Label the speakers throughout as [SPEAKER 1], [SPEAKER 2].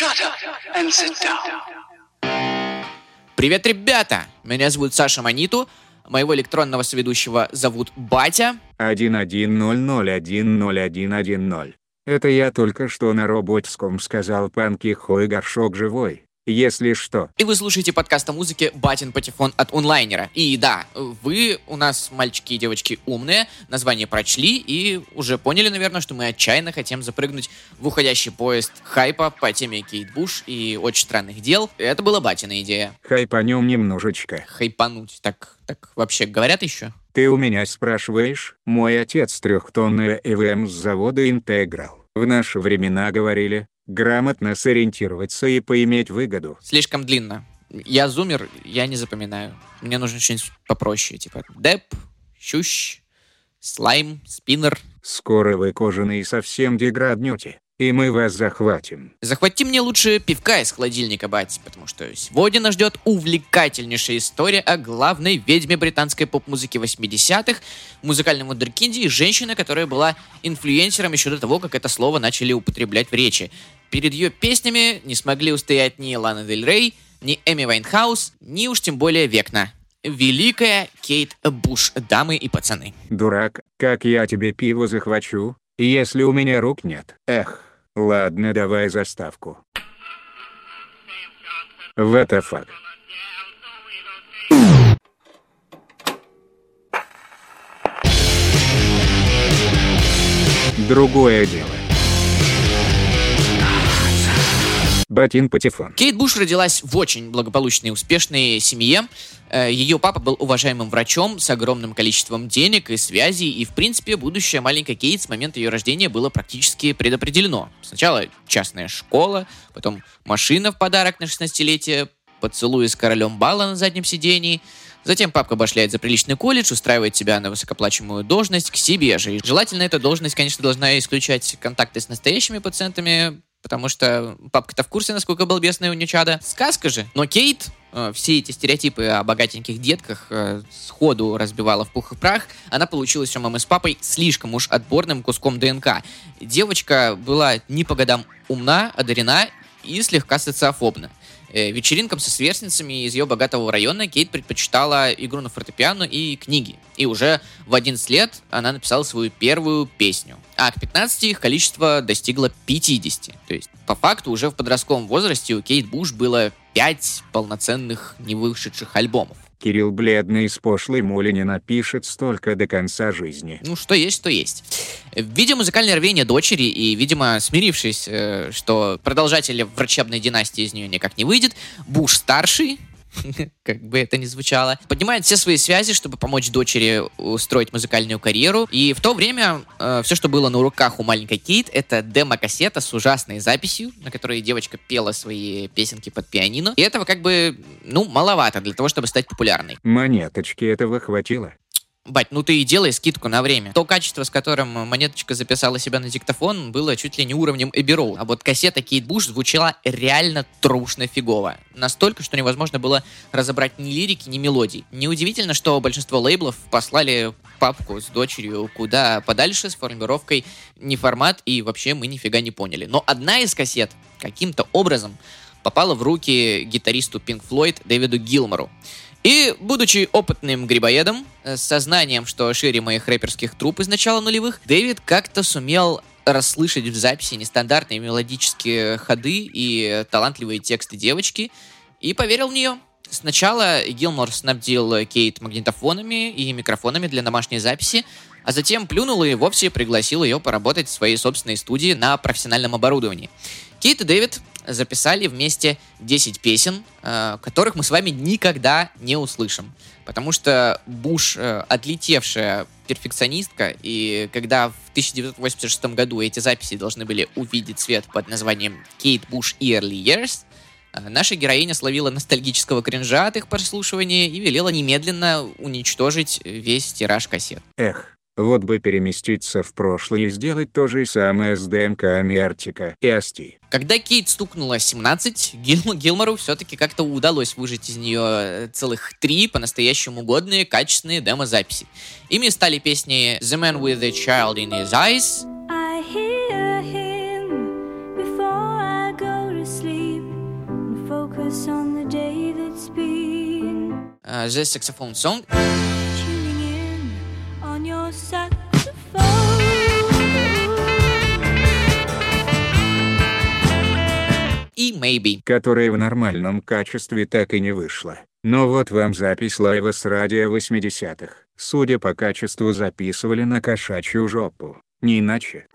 [SPEAKER 1] Shut up and sit down.
[SPEAKER 2] Привет, ребята! Меня зовут Саша Маниту. Моего электронного соведущего зовут Батя.
[SPEAKER 3] 110010110. Это я только что на роботском сказал панки хой горшок живой. Если что.
[SPEAKER 2] И вы слушаете подкаст о музыке «Батин патефон» от онлайнера. И да, вы у нас, мальчики и девочки, умные, название прочли и уже поняли, наверное, что мы отчаянно хотим запрыгнуть в уходящий поезд хайпа по теме Кейт Буш и очень странных дел. Это была Батина идея.
[SPEAKER 3] Хайпанем немножечко.
[SPEAKER 2] Хайпануть. Так, так вообще говорят еще?
[SPEAKER 3] Ты у меня спрашиваешь? Мой отец трехтонная ЭВМ с завода «Интеграл». В наши времена говорили, грамотно сориентироваться и поиметь выгоду.
[SPEAKER 2] Слишком длинно. Я зумер, я не запоминаю. Мне нужно что-нибудь попроще, типа деп, щущ, слайм, спиннер.
[SPEAKER 3] Скоро вы кожаные совсем деграднете, и мы вас захватим.
[SPEAKER 2] Захвати мне лучше пивка из холодильника, бать, потому что сегодня нас ждет увлекательнейшая история о главной ведьме британской поп-музыки 80-х, музыкальном вундеркинде и женщина, которая была инфлюенсером еще до того, как это слово начали употреблять в речи. Перед ее песнями не смогли устоять ни Лана Дель Рей, ни Эми Вайнхаус, ни уж тем более Векна. Великая Кейт Буш, дамы и пацаны.
[SPEAKER 3] Дурак, как я тебе пиво захвачу, если у меня рук нет? Эх, ладно, давай заставку. What the fuck? Другое дело. Батин Патефон.
[SPEAKER 2] Кейт Буш родилась в очень благополучной и успешной семье. Э, Ее папа был уважаемым врачом с огромным количеством денег и связей, и, в принципе, будущее маленькой Кейт с момента ее рождения было практически предопределено. Сначала частная школа, потом машина в подарок на 16-летие, поцелуи с королем бала на заднем сидении, Затем папка башляет за приличный колледж, устраивает тебя на высокоплачиваемую должность к себе же. И желательно эта должность, конечно, должна исключать контакты с настоящими пациентами, потому что папка-то в курсе, насколько балбесная у нее чада. Сказка же. Но Кейт э, все эти стереотипы о богатеньких детках э, сходу разбивала в пух и прах. Она получилась у мамы с папой слишком уж отборным куском ДНК. Девочка была не по годам умна, одарена и слегка социофобна. Э, вечеринкам со сверстницами из ее богатого района Кейт предпочитала игру на фортепиано и книги. И уже в 11 лет она написала свою первую песню. А к 15 их количество достигло 50. То есть, по факту, уже в подростковом возрасте у Кейт Буш было 5 полноценных невышедших альбомов.
[SPEAKER 3] Кирилл бледный с пошлой мули не напишет столько до конца жизни.
[SPEAKER 2] Ну, что есть, то есть. Видя музыкальное рвение дочери и, видимо, смирившись, э, что продолжателя врачебной династии из нее никак не выйдет, Буш-старший, как бы это ни звучало, поднимает все свои связи, чтобы помочь дочери устроить музыкальную карьеру. И в то время э, все, что было на руках у маленькой Кейт, это демо-кассета с ужасной записью, на которой девочка пела свои песенки под пианино. И этого как бы, ну, маловато для того, чтобы стать популярной.
[SPEAKER 3] Монеточки этого хватило.
[SPEAKER 2] Бать, ну ты и делай скидку на время. То качество, с которым монеточка записала себя на диктофон, было чуть ли не уровнем Эбби. А вот кассета Кейт Буш звучала реально трушно фигово. Настолько, что невозможно было разобрать ни лирики, ни мелодий. Неудивительно, что большинство лейблов послали папку с дочерью куда подальше с формулировкой «не формат» и вообще мы нифига не поняли. Но одна из кассет каким-то образом попала в руки гитаристу Pink Floyd Дэвиду Гилмору. И, будучи опытным грибоедом, э, с сознанием, что шире моих рэперских труп из начала нулевых, Дэвид как-то сумел расслышать в записи нестандартные мелодические ходы и талантливые тексты девочки, и поверил в нее. Сначала Гилмор снабдил Кейт магнитофонами и микрофонами для домашней записи, а затем плюнул и вовсе пригласил ее поработать в своей собственной студии на профессиональном оборудовании. Кейт и Дэвид записали вместе 10 песен, э, которых мы с вами никогда не услышим. Потому что Буш э, отлетевшая перфекционистка, и когда в 1986 году эти записи должны были увидеть свет под названием Кейт Буш Early Years, э, наша героиня словила ностальгического кринжа от их прослушивания и велела немедленно уничтожить весь тираж кассет.
[SPEAKER 3] Эх, вот бы переместиться в прошлое и сделать то же самое с ДНК Артика и Асти.
[SPEAKER 2] Когда Кейт стукнула 17, Гил Гилмору все-таки как-то удалось выжать из нее э, целых три по-настоящему годные, качественные демо-записи. Ими стали песни The Man with a Child in His Eyes,
[SPEAKER 4] on your saxophone.
[SPEAKER 2] и Maybe.
[SPEAKER 3] которая в нормальном качестве так и не вышла. Но вот вам запись лайва с радио 80-х. Судя по качеству записывали на кошачью жопу. Не иначе.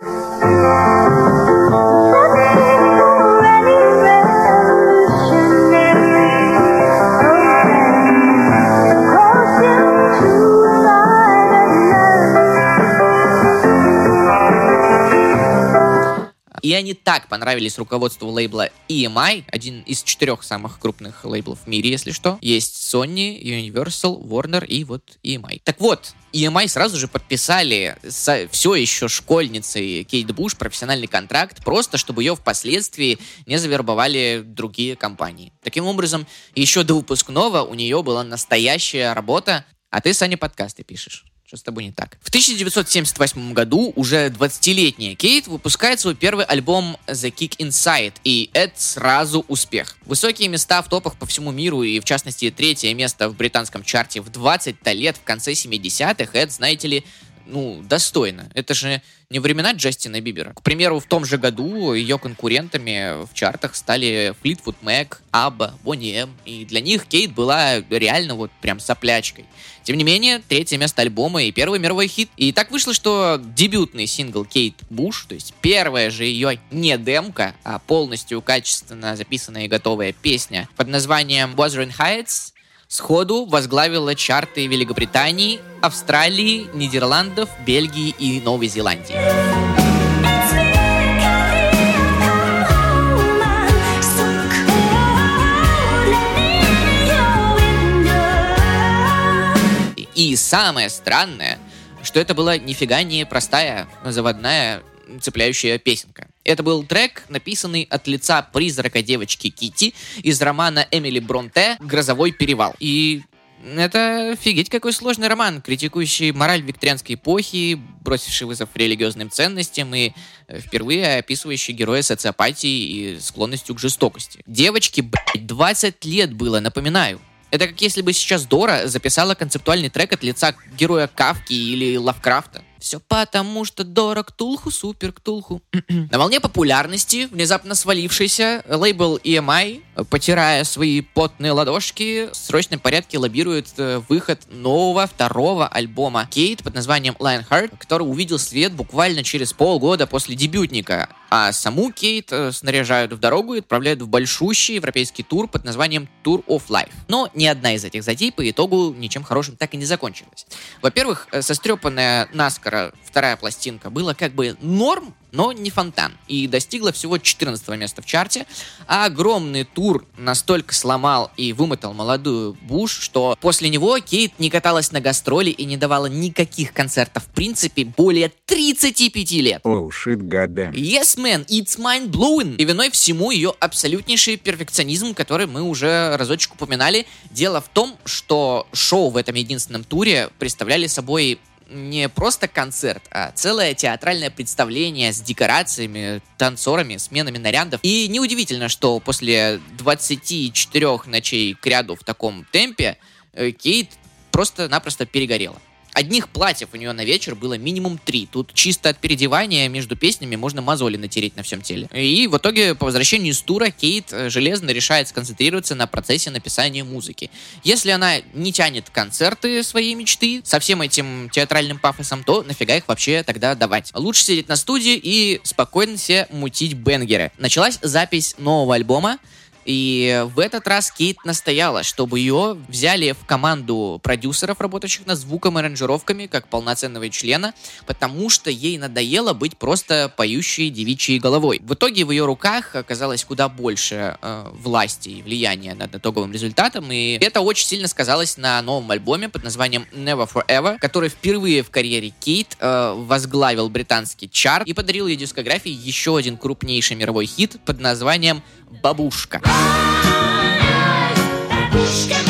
[SPEAKER 2] И они так понравились руководству лейбла EMI, один из четырех самых крупных лейблов в мире, если что. Есть Sony, Universal, Warner и вот EMI. Так вот, EMI сразу же подписали с все еще школьницей Кейт Буш профессиональный контракт, просто чтобы ее впоследствии не завербовали другие компании. Таким образом, еще до выпускного у нее была настоящая работа, а ты, Саня, подкасты пишешь. Что с тобой не так? В 1978 году уже 20-летняя Кейт выпускает свой первый альбом The Kick Inside, и это сразу успех. Высокие места в топах по всему миру, и в частности третье место в британском чарте в 20 лет в конце 70-х, это, знаете ли, ну, достойно. Это же не времена Джастина Бибера. К примеру, в том же году ее конкурентами в чартах стали Fleetwood Mac, Абба, Бонни М. И для них Кейт была реально вот прям соплячкой. Тем не менее, третье место альбома и первый мировой хит. И так вышло, что дебютный сингл Кейт Буш, то есть первая же ее не демка, а полностью качественно записанная и готовая песня под названием Wuthering Heights сходу возглавила чарты Великобритании, Австралии, Нидерландов, Бельгии и Новой Зеландии. И самое странное, что это была нифига не простая заводная цепляющая песенка. Это был трек, написанный от лица призрака девочки Кити из романа Эмили Бронте «Грозовой перевал». И это офигеть какой сложный роман, критикующий мораль викторианской эпохи, бросивший вызов религиозным ценностям и э, впервые описывающий героя социопатии и склонностью к жестокости. Девочке, блядь, 20 лет было, напоминаю. Это как если бы сейчас Дора записала концептуальный трек от лица героя Кавки или Лавкрафта. Все потому, что Дора Ктулху, супер Ктулху. На волне популярности, внезапно свалившийся, лейбл EMI, потирая свои потные ладошки, в срочном порядке лоббирует э, выход нового второго альбома Кейт под названием Lionheart, который увидел свет буквально через полгода после дебютника. А саму Кейт э, снаряжают в дорогу и отправляют в большущий европейский тур под названием Tour of Life. Но ни одна из этих затей по итогу ничем хорошим так и не закончилась. Во-первых, э, сострепанная наскоро вторая пластинка была как бы норм, но не фонтан. И достигла всего 14 места в чарте. А огромный тур настолько сломал и вымотал молодую Буш, что после него Кейт не каталась на гастроли и не давала никаких концертов в принципе более 35 лет.
[SPEAKER 3] Оу, шит, гадэм.
[SPEAKER 2] Yes, man, it's mind blowing. И виной всему ее абсолютнейший перфекционизм, который мы уже разочек упоминали. Дело в том, что шоу в этом единственном туре представляли собой не просто концерт, а целое театральное представление с декорациями, танцорами, сменами нарядов. И неудивительно, что после 24 ночей к ряду в таком темпе э, Кейт просто-напросто перегорела. Одних платьев у нее на вечер было минимум три. Тут чисто от переодевания между песнями можно мозоли натереть на всем теле. И в итоге по возвращению из тура Кейт э, железно решает сконцентрироваться на процессе написания музыки. Если она не тянет концерты своей мечты со всем этим театральным пафосом, то нафига их вообще тогда давать? Лучше сидеть на студии и спокойно себе мутить бенгеры. Началась запись нового альбома, и в этот раз Кейт настояла, чтобы ее взяли в команду продюсеров, работающих над звуком и аранжировками, как полноценного члена, потому что ей надоело быть просто поющей девичьей головой. В итоге в ее руках оказалось куда больше э, власти и влияния над итоговым результатом, и это очень сильно сказалось на новом альбоме под названием Never Forever, который впервые в карьере Кейт э, возглавил британский чарт и подарил ей дискографии еще один крупнейший мировой хит под названием «Бабушка».
[SPEAKER 4] Бабушка,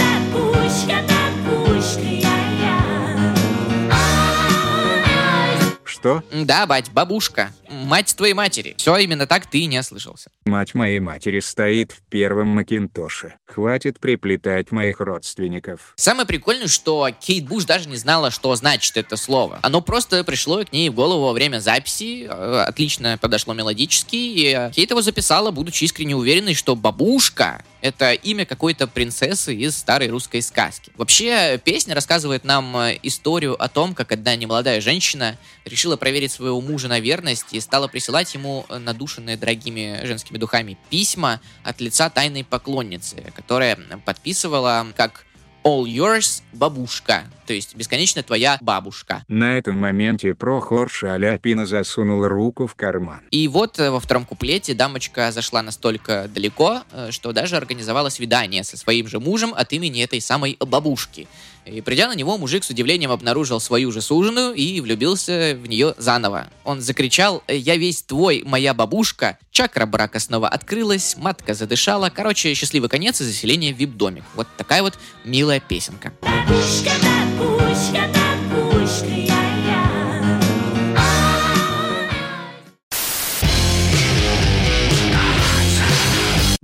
[SPEAKER 3] Что?
[SPEAKER 2] Да, бать, бабушка. Мать твоей матери. Все именно так ты не ослышался.
[SPEAKER 3] Мать моей матери стоит в первом Макинтоше. Хватит приплетать моих родственников.
[SPEAKER 2] Самое прикольное, что Кейт Буш даже не знала, что значит это слово. Оно просто пришло к ней в голову во время записи, э, отлично подошло мелодически, и Кейт его записала, будучи искренне уверенной, что бабушка — это имя какой-то принцессы из старой русской сказки. Вообще, песня рассказывает нам э, историю о том, как одна немолодая женщина решила проверить своего мужа на верность и стала присылать ему э, надушенные дорогими женскими духами письма от лица тайной поклонницы, которая подписывала как All yours, бабушка. То есть бесконечно твоя бабушка.
[SPEAKER 3] На этом моменте Прохор Шаляпина засунул руку в карман.
[SPEAKER 2] И вот э, во втором куплете дамочка зашла настолько далеко, э, что даже организовала свидание со своим же мужем от имени этой самой бабушки. И придя на него, мужик с удивлением обнаружил свою же суженую и влюбился в нее заново. Он закричал «Я весь твой, моя бабушка!» Чакра брака снова открылась, матка задышала. Короче, счастливый конец и заселение в вип-домик. Вот такая вот милая песенка.
[SPEAKER 4] Бабушка, бабушка.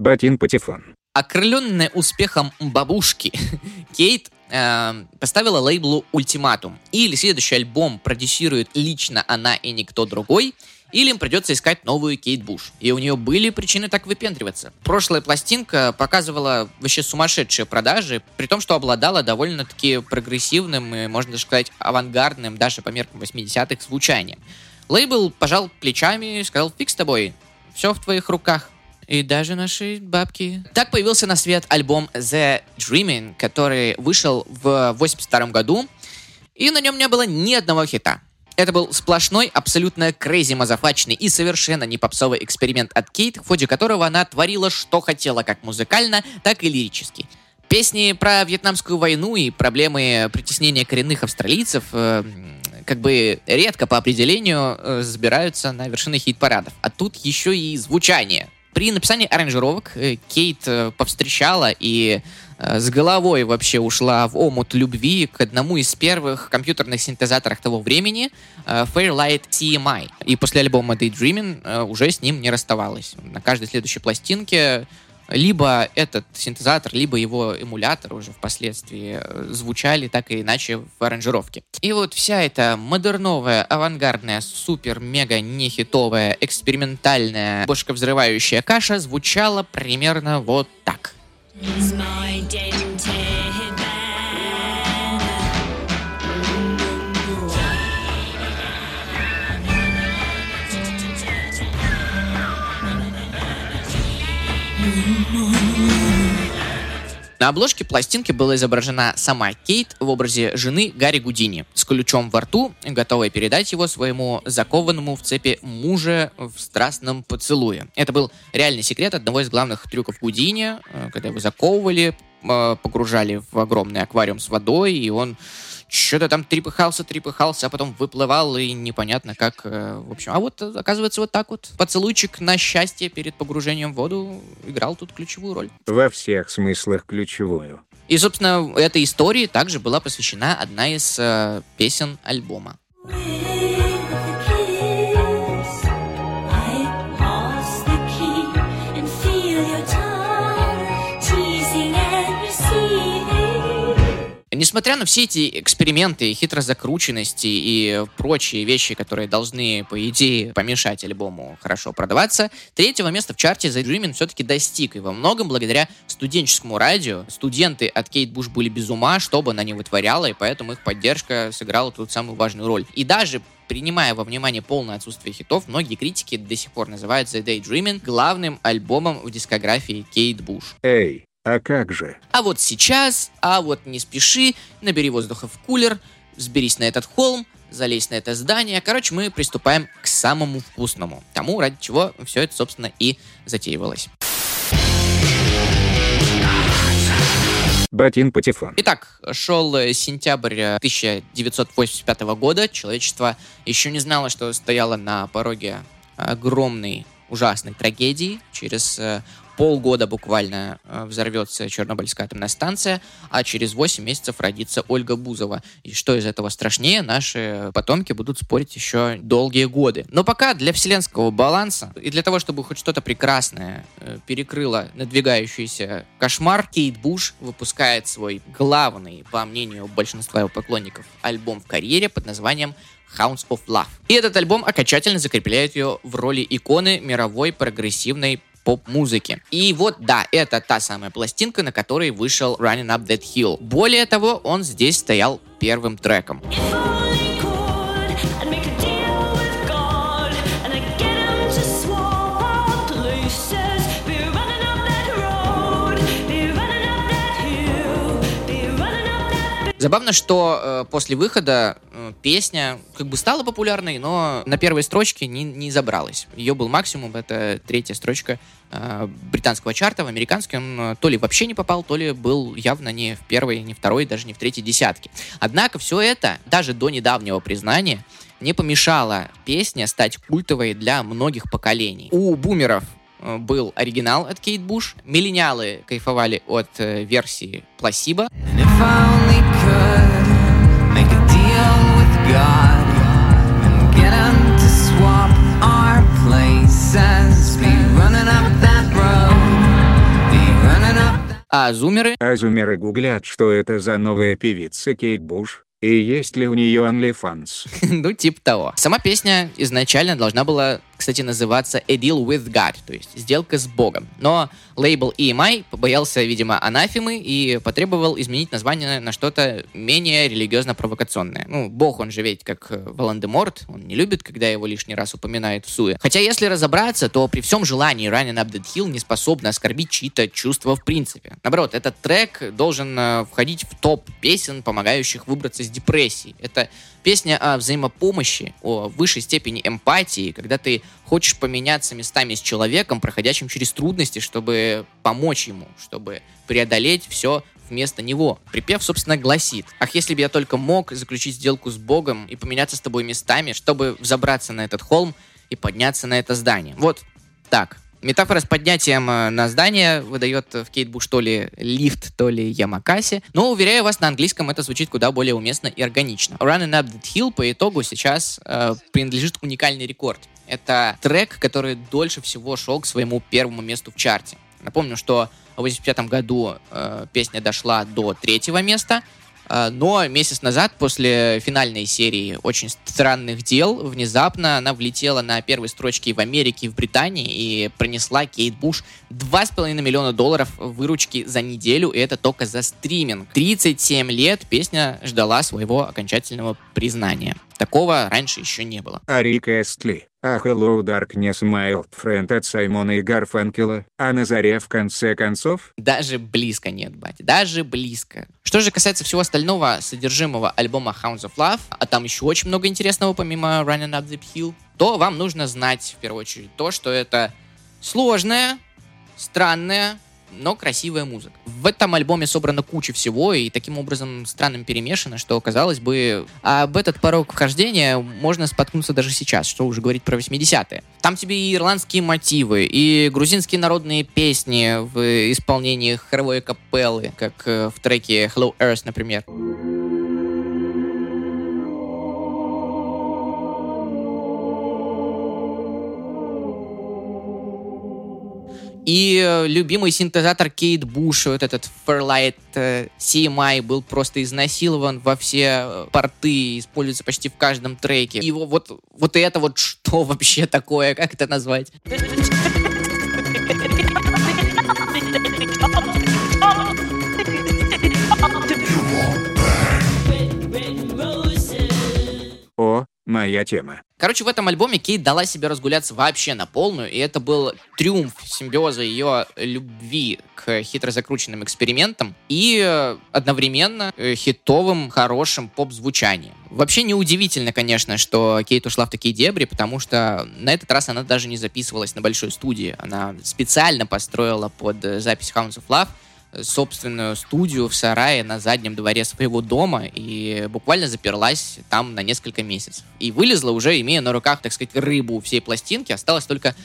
[SPEAKER 3] Батин Патефон.
[SPEAKER 2] Окрыленная успехом бабушки, Кейт э, поставила лейблу ультиматум. Или следующий альбом продюсирует лично она и никто другой, или им придется искать новую Кейт Буш. И у нее были причины так выпендриваться. Прошлая пластинка показывала вообще сумасшедшие продажи, при том, что обладала довольно-таки прогрессивным и, можно даже сказать, авангардным, даже по меркам 80-х, звучанием. Лейбл пожал плечами и сказал, фиг с тобой, все в твоих руках. И даже наши бабки. Так появился на свет альбом The Dreaming, который вышел в 82 году, и на нем не было ни одного хита. Это был сплошной, абсолютно крейзи мазафачный и совершенно не попсовый эксперимент от Кейт, в ходе которого она творила, что хотела, как музыкально, так и лирически. Песни про Вьетнамскую войну и проблемы притеснения коренных австралийцев э, как бы редко по определению э, забираются на вершины хит-парадов. А тут еще и звучание. При написании аранжировок э, Кейт э, повстречала и с головой вообще ушла в омут любви к одному из первых компьютерных синтезаторов того времени э, Fairlight CMI. И после альбома Daydreaming э, уже с ним не расставалась. На каждой следующей пластинке либо этот синтезатор, либо его эмулятор уже впоследствии э, звучали так или иначе в аранжировке. И вот вся эта модерновая, авангардная, супер-мега-нехитовая, экспериментальная, бошковзрывающая каша звучала примерно вот так.
[SPEAKER 4] It's my dented
[SPEAKER 2] На обложке пластинки была изображена сама Кейт в образе жены Гарри Гудини с ключом во рту, готовая передать его своему закованному в цепи мужа в страстном поцелуе. Это был реальный секрет одного из главных трюков Гудини, э, когда его заковывали, э, погружали в огромный аквариум с водой, и он что-то там трепыхался, трепыхался, а потом выплывал, и непонятно как, э, в общем. А вот, э, оказывается, вот так вот. Поцелуйчик на счастье перед погружением в воду играл тут ключевую роль.
[SPEAKER 3] Во всех смыслах ключевую.
[SPEAKER 2] И, собственно, этой истории также была посвящена одна из э, песен альбома.
[SPEAKER 4] With
[SPEAKER 2] Несмотря на все эти эксперименты, хитрозакрученности и прочие вещи, которые должны, по идее, помешать альбому хорошо продаваться, третьего места в чарте The Dreaming все-таки достиг, и во многом благодаря студенческому радио. Студенты от Кейт Буш были без ума, что бы она ни вытворяла, и поэтому их поддержка сыграла тут самую важную роль. И даже принимая во внимание полное отсутствие хитов, многие критики до сих пор называют The Daydreaming главным альбомом в дискографии Кейт Буш.
[SPEAKER 3] Эй, а как же?
[SPEAKER 2] А вот сейчас, а вот не спеши, набери воздуха в кулер, взберись на этот холм, залезь на это здание. Короче, мы приступаем к самому вкусному. Тому, ради чего все это, собственно, и затеивалось.
[SPEAKER 3] Батин Патефон.
[SPEAKER 2] Итак, шел э, сентябрь э, 1985 года. Человечество еще не знало, что стояло на пороге огромной ужасной трагедии. Через э, полгода буквально э, взорвется Чернобыльская атомная станция, а через 8 месяцев родится Ольга Бузова. И что из этого страшнее, наши потомки будут спорить еще долгие годы. Но пока для вселенского баланса и для того, чтобы хоть что-то прекрасное э, перекрыло надвигающийся кошмар, Кейт Буш выпускает свой главный, по мнению большинства его поклонников, альбом в карьере под названием Hounds of Love. И этот альбом окончательно закрепляет ее в роли иконы мировой прогрессивной поп-музыки. И вот, да, это та самая пластинка, на которой вышел Running Up That Hill. Более того, он здесь стоял первым треком.
[SPEAKER 4] If
[SPEAKER 2] Забавно, что э, после выхода э, песня как бы стала популярной, но на первой строчке не, не забралась. Ее был максимум, это третья строчка э, британского чарта. В американский он то ли вообще не попал, то ли был явно не в первой, не второй, даже не в третьей десятке. Однако все это, даже до недавнего признания, не помешало песне стать культовой для многих поколений. У бумеров э, был оригинал от Кейт Буш, миллениалы кайфовали от э, версии Пласиба,
[SPEAKER 5] God. And get him to swap our places, be running up that road, be running up that
[SPEAKER 2] а зумеры?
[SPEAKER 3] Азумеры гуглят, что это за новая певица Кейт Буш, и есть ли у нее OnlyFans.
[SPEAKER 2] ну, типа того. Сама песня изначально должна была, кстати, называться A Deal with God, то есть сделка с Богом. Но лейбл EMI побоялся, видимо, анафемы и потребовал изменить название на что-то менее религиозно-провокационное. Ну, Бог, он же ведь как э, Волан-де-Морт, он не любит, когда его лишний раз упоминают в суе. Хотя, если разобраться, то при всем желании Running Up That Hill не способна оскорбить чьи-то чувства в принципе. Наоборот, этот трек должен э, входить в топ песен, помогающих выбраться из депрессии. Это песня о взаимопомощи, о высшей степени эмпатии, когда ты хочешь поменяться местами с человеком, проходящим через трудности, чтобы помочь ему, чтобы преодолеть все вместо него. Припев, собственно, гласит, «Ах, если бы я только мог заключить сделку с Богом и поменяться с тобой местами, чтобы взобраться на этот холм и подняться на это здание». Вот так. Метафора с поднятием э, на здание выдает в Кейт Буш то ли лифт, то ли Ямакаси. Но, уверяю вас, на английском это звучит куда более уместно и органично. Running Up That Hill по итогу сейчас э, принадлежит уникальный рекорд. Это трек, который дольше всего шел к своему первому месту в чарте. Напомню, что в 1985 году э, песня дошла до третьего места, э, но месяц назад, после финальной серии «Очень странных дел», внезапно она влетела на первые строчки в Америке и в Британии и принесла Кейт Буш 2,5 миллиона долларов выручки за неделю, и это только за стриминг. 37 лет песня ждала своего окончательного признания. Такого раньше еще не было.
[SPEAKER 3] А Рик Эстли, а Hello Darkness My Old Friend от Саймона и Гарфанкела, а на заре в конце концов?
[SPEAKER 2] Даже близко нет, батя. Даже близко. Что же касается всего остального содержимого альбома Hounds of Love, а там еще очень много интересного помимо Running Up the Hill, то вам нужно знать, в первую очередь, то, что это сложная, странная, но красивая музыка. В этом альбоме собрана куча всего, и таким образом странным перемешано, что, казалось бы, об этот порог вхождения можно споткнуться даже сейчас, что уже говорить про 80-е. Там тебе и ирландские мотивы, и грузинские народные песни в исполнении хоровой капеллы, как э, в треке Hello Earth, например. И э, любимый синтезатор Кейт Буш, вот этот Fairlight э, CMI, был просто изнасилован во все э, порты, используется почти в каждом треке. И вот, вот это вот что вообще такое, как это назвать?
[SPEAKER 3] моя тема.
[SPEAKER 2] Короче, в этом альбоме Кейт дала себе разгуляться вообще на полную, и это был триумф симбиоза ее любви к хитро закрученным экспериментам и э, одновременно э, хитовым, хорошим поп-звучанием. Вообще неудивительно, конечно, что Кейт ушла в такие дебри, потому что на этот раз она даже не записывалась на большой студии. Она специально построила под э, запись Hounds of Love собственную студию в сарае на заднем дворе своего дома и буквально заперлась там на несколько месяцев. И вылезла уже, имея на руках, так сказать, рыбу всей пластинки. Осталось только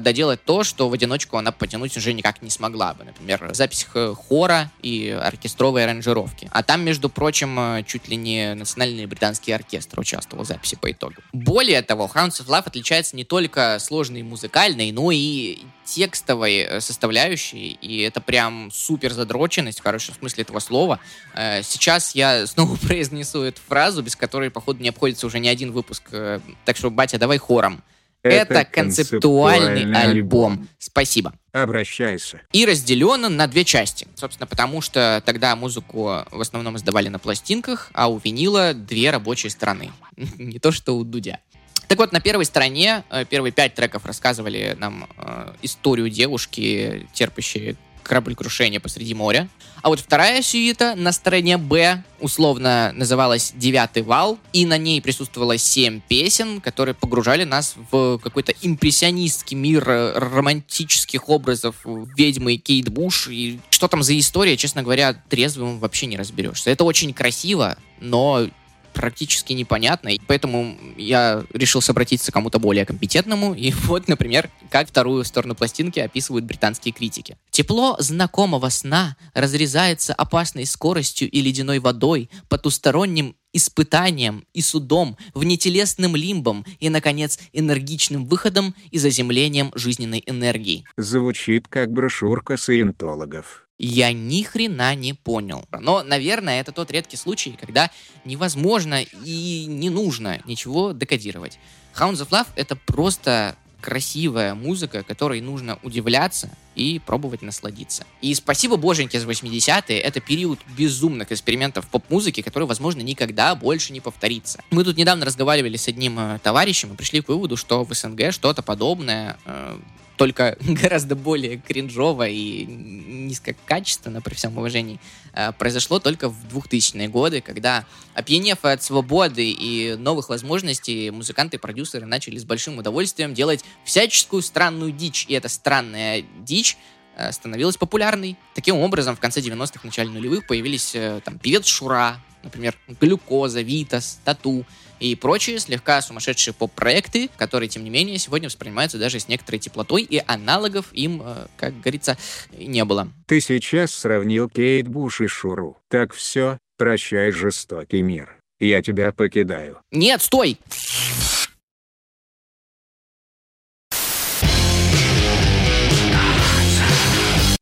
[SPEAKER 2] доделать то, что в одиночку она потянуть уже никак не смогла бы. Например, запись хора и оркестровые аранжировки. А там, между прочим, э, чуть ли не национальный британский оркестр участвовал в записи по итогу. Более того, Hounds of Love отличается не только сложной музыкальной, но и текстовой э, составляющей, и это прям супер задроченность в хорошем смысле этого слова. Э, Сейчас я снова произнесу эту фразу, без которой, походу, не обходится уже ни один выпуск. Э, Так что, батя, давай хором. Это, концептуальный альбом. Спасибо.
[SPEAKER 3] Обращайся.
[SPEAKER 2] И разделен он на две части. Собственно, потому что тогда музыку в основном издавали на пластинках, а у винила две рабочие стороны. Не то, что у Дудя. Так вот, на первой стороне э, первые пять треков рассказывали нам э, историю девушки, терпящей кораблекрушение посреди моря. А вот вторая сюита на стороне Б условно называлась «Девятый вал», и на ней присутствовало семь песен, которые погружали нас в какой-то импрессионистский мир э, романтических образов ведьмы Кейт Буш. И что там за история, честно говоря, трезвым вообще не разберешься. Это очень красиво, но практически непонятно, и поэтому я решил обратиться к кому-то более компетентному, и вот, например, как вторую сторону пластинки описывают британские критики. Тепло знакомого сна разрезается опасной скоростью и ледяной водой, потусторонним испытанием и судом, внетелесным лимбом и, наконец, энергичным выходом и заземлением жизненной энергии.
[SPEAKER 3] Звучит как брошюрка саентологов.
[SPEAKER 2] Я ни хрена не понял. Но, наверное, это тот редкий случай, когда невозможно и не нужно ничего декодировать. Hounds of Love — это просто красивая музыка, которой нужно удивляться и пробовать насладиться. И спасибо боженьке за 80-е, это период безумных экспериментов в поп-музыке, который, возможно, никогда больше не повторится. Мы тут недавно разговаривали с одним э, товарищем и пришли к выводу, что в СНГ что-то подобное э, только гораздо более кринжово и низкокачественно, при всем уважении, э, произошло только в 2000-е годы, когда, опьянев от свободы и новых возможностей, музыканты и продюсеры начали с большим удовольствием делать всяческую странную дичь. И эта странная дичь э, становилась популярной. Таким образом, в конце 90-х, начале нулевых появились э, там певец Шура, например, Глюкоза, Витас, Тату и прочие слегка сумасшедшие поп-проекты, которые, тем не менее, сегодня воспринимаются даже с некоторой теплотой, и аналогов им, э, как говорится, не было.
[SPEAKER 3] Ты сейчас сравнил Кейт Буш и Шуру. Так все, прощай жестокий мир. Я тебя покидаю.
[SPEAKER 2] Нет, стой!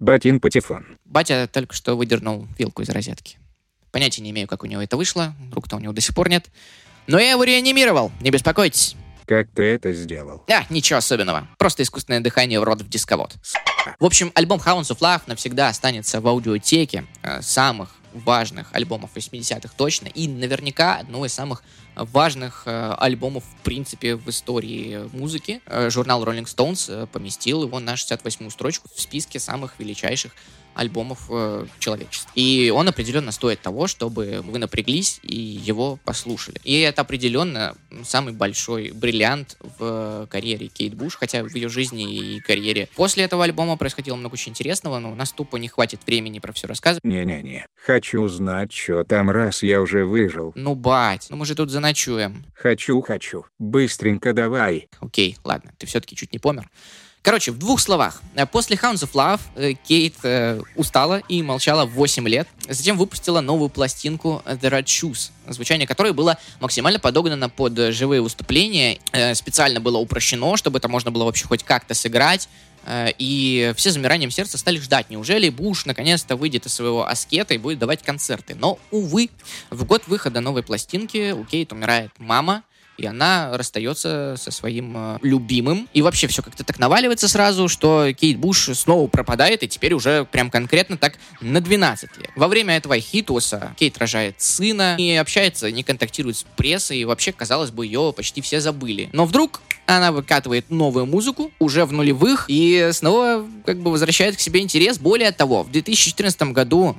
[SPEAKER 3] Батин Патефон.
[SPEAKER 2] Батя только что выдернул вилку из розетки. Понятия не имею, как у него это вышло. Рук-то у него до сих пор нет. Но я его реанимировал, не беспокойтесь.
[SPEAKER 3] Как ты это сделал?
[SPEAKER 2] А, ничего особенного. Просто искусственное дыхание в рот в дисковод. В общем, альбом Hounds of Love навсегда останется в аудиотеке э, самых важных альбомов 80-х точно. И наверняка одного из самых важных э, альбомов, в принципе, в истории музыки. Э, журнал Rolling Stones э, поместил его на 68-ю строчку в списке самых величайших альбомов э, человечества. И он определенно стоит того, чтобы вы напряглись и его послушали. И это определенно самый большой бриллиант в карьере Кейт Буш, хотя в ее жизни и карьере после этого альбома происходило много очень интересного, но у нас тупо не хватит времени про все рассказывать.
[SPEAKER 3] Не-не-не. Хочу знать, что там, раз я уже выжил.
[SPEAKER 2] Ну, бать, ну мы же тут заночуем.
[SPEAKER 3] Хочу, хочу. Быстренько давай.
[SPEAKER 2] Окей, ладно, ты все-таки чуть не помер. Короче, в двух словах. Э, После Hounds of Love э, Кейт э, устала и молчала 8 лет. Затем выпустила новую пластинку э, The Red Shoes, звучание которой было максимально подогнано под живые выступления. Э, Специально было упрощено, чтобы это можно было вообще хоть как-то сыграть. Э, И все замиранием сердца стали ждать, неужели Буш наконец-то выйдет из своего аскета и будет давать концерты. Но, увы, в год выхода новой пластинки у Кейт умирает мама, и она расстается со своим э, любимым. И вообще все как-то так наваливается сразу, что Кейт Буш снова пропадает, и теперь уже прям конкретно так на 12 лет. Во время этого хитуса Кейт рожает сына, не общается, не контактирует с прессой, и вообще, казалось бы, ее почти все забыли. Но вдруг она выкатывает новую музыку, уже в нулевых, и снова как бы возвращает к себе интерес. Более того, в 2014 году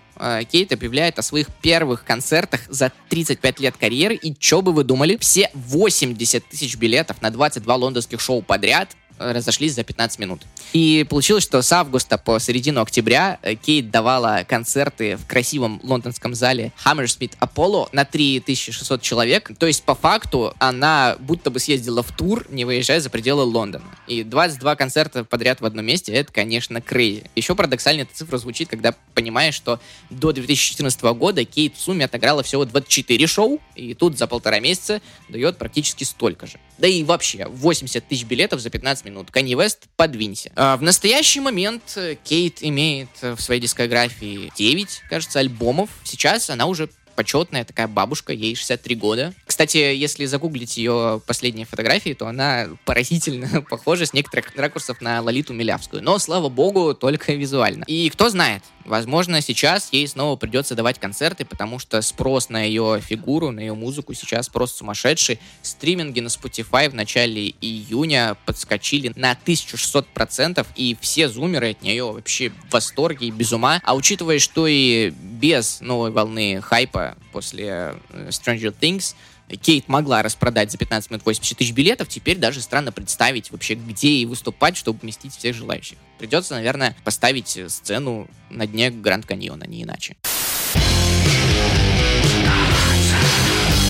[SPEAKER 2] Кейт объявляет о своих первых концертах за 35 лет карьеры, и что бы вы думали? Все 80 тысяч билетов на 22 лондонских шоу подряд разошлись за 15 минут. И получилось, что с августа по середину октября э, Кейт давала концерты в красивом лондонском зале Hammersmith Apollo на 3600 человек. То есть, по факту, она будто бы съездила в тур, не выезжая за пределы Лондона. И 22 концерта подряд в одном месте, это, конечно, crazy. Еще парадоксально эта цифра звучит, когда понимаешь, что до 2014 года Кейт в сумме отыграла всего 24 шоу, и тут за полтора месяца дает практически столько же. Да и вообще, 80 тысяч билетов за 15 минут. Канни Вест, подвинься. А в настоящий момент э, Кейт имеет э, в своей дискографии 9, кажется, альбомов. Сейчас она уже почетная такая бабушка, ей 63 года. Кстати, если загуглить ее последние фотографии, то она поразительно похожа с некоторых ракурсов на Лолиту Милявскую. Но, слава богу, только визуально. И кто знает, возможно, сейчас ей снова придется давать концерты, потому что спрос на ее фигуру, на ее музыку сейчас просто сумасшедший. Стриминги на Spotify в начале июня подскочили на 1600%, и все зумеры от нее вообще в восторге и без ума. А учитывая, что и без новой волны хайпа после э, Stranger Things, Кейт могла распродать за 15 минут 80 тысяч билетов, теперь даже странно представить вообще, где ей выступать, чтобы вместить всех желающих. Придется, наверное, поставить э, сцену на дне Гранд Каньона, не иначе.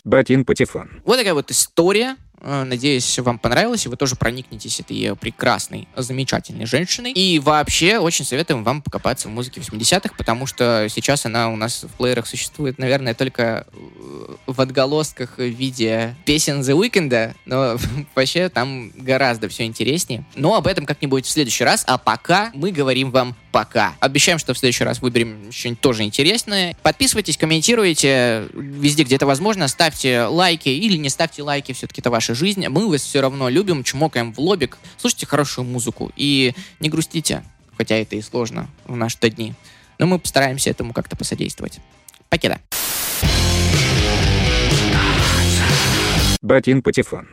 [SPEAKER 3] Батин Патефон.
[SPEAKER 2] Вот такая вот история. Э, Надеюсь, вам понравилось, и вы тоже проникнетесь этой э, прекрасной, замечательной женщиной. И вообще, очень советуем вам покопаться в музыке 80-х, потому что сейчас она у нас в плеерах существует, наверное, только э, в отголосках в виде песен The Weeknd, но вообще там гораздо все интереснее. Но об этом как-нибудь в следующий раз, а пока мы говорим вам пока. Обещаем, что в следующий раз выберем что-нибудь тоже интересное. Подписывайтесь, комментируйте везде, где это возможно, ставьте лайки или не ставьте лайки, все-таки это ваша жизнь. Мы вас все равно любим, чмокаем в лобик, слушайте хорошую музыку и не грустите, хотя это и сложно в наши дни. Но мы постараемся этому как-то посодействовать. Покеда.
[SPEAKER 3] Батин Патефон.